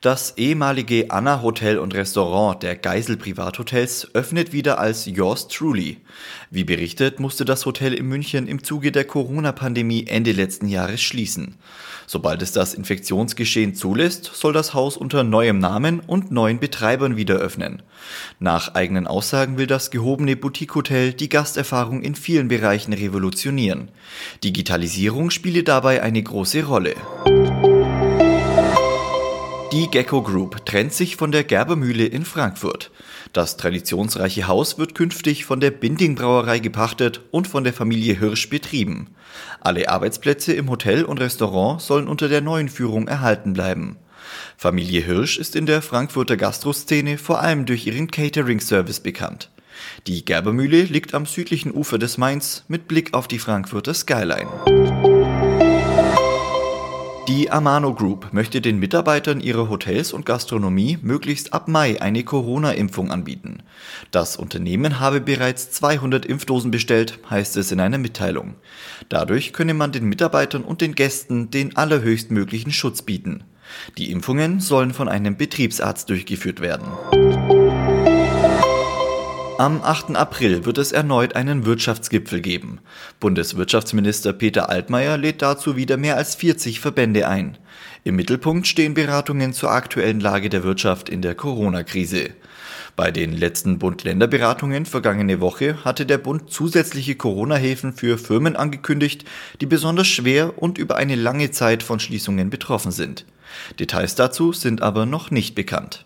Das ehemalige Anna Hotel und Restaurant der Geisel Privathotels öffnet wieder als Yours Truly. Wie berichtet, musste das Hotel in München im Zuge der Corona-Pandemie Ende letzten Jahres schließen. Sobald es das Infektionsgeschehen zulässt, soll das Haus unter neuem Namen und neuen Betreibern wieder öffnen. Nach eigenen Aussagen will das gehobene Boutique-Hotel die Gasterfahrung in vielen Bereichen revolutionieren. Digitalisierung spiele dabei eine große Rolle. Die Gecko Group trennt sich von der Gerbermühle in Frankfurt. Das traditionsreiche Haus wird künftig von der Binding Brauerei gepachtet und von der Familie Hirsch betrieben. Alle Arbeitsplätze im Hotel und Restaurant sollen unter der neuen Führung erhalten bleiben. Familie Hirsch ist in der Frankfurter Gastroszene vor allem durch ihren Catering-Service bekannt. Die Gerbermühle liegt am südlichen Ufer des Mains mit Blick auf die Frankfurter Skyline. Die Amano Group möchte den Mitarbeitern ihrer Hotels und Gastronomie möglichst ab Mai eine Corona-Impfung anbieten. Das Unternehmen habe bereits 200 Impfdosen bestellt, heißt es in einer Mitteilung. Dadurch könne man den Mitarbeitern und den Gästen den allerhöchstmöglichen Schutz bieten. Die Impfungen sollen von einem Betriebsarzt durchgeführt werden. Am 8. April wird es erneut einen Wirtschaftsgipfel geben. Bundeswirtschaftsminister Peter Altmaier lädt dazu wieder mehr als 40 Verbände ein. Im Mittelpunkt stehen Beratungen zur aktuellen Lage der Wirtschaft in der Corona-Krise. Bei den letzten Bund-Länder-Beratungen vergangene Woche hatte der Bund zusätzliche Corona-Hilfen für Firmen angekündigt, die besonders schwer und über eine lange Zeit von Schließungen betroffen sind. Details dazu sind aber noch nicht bekannt.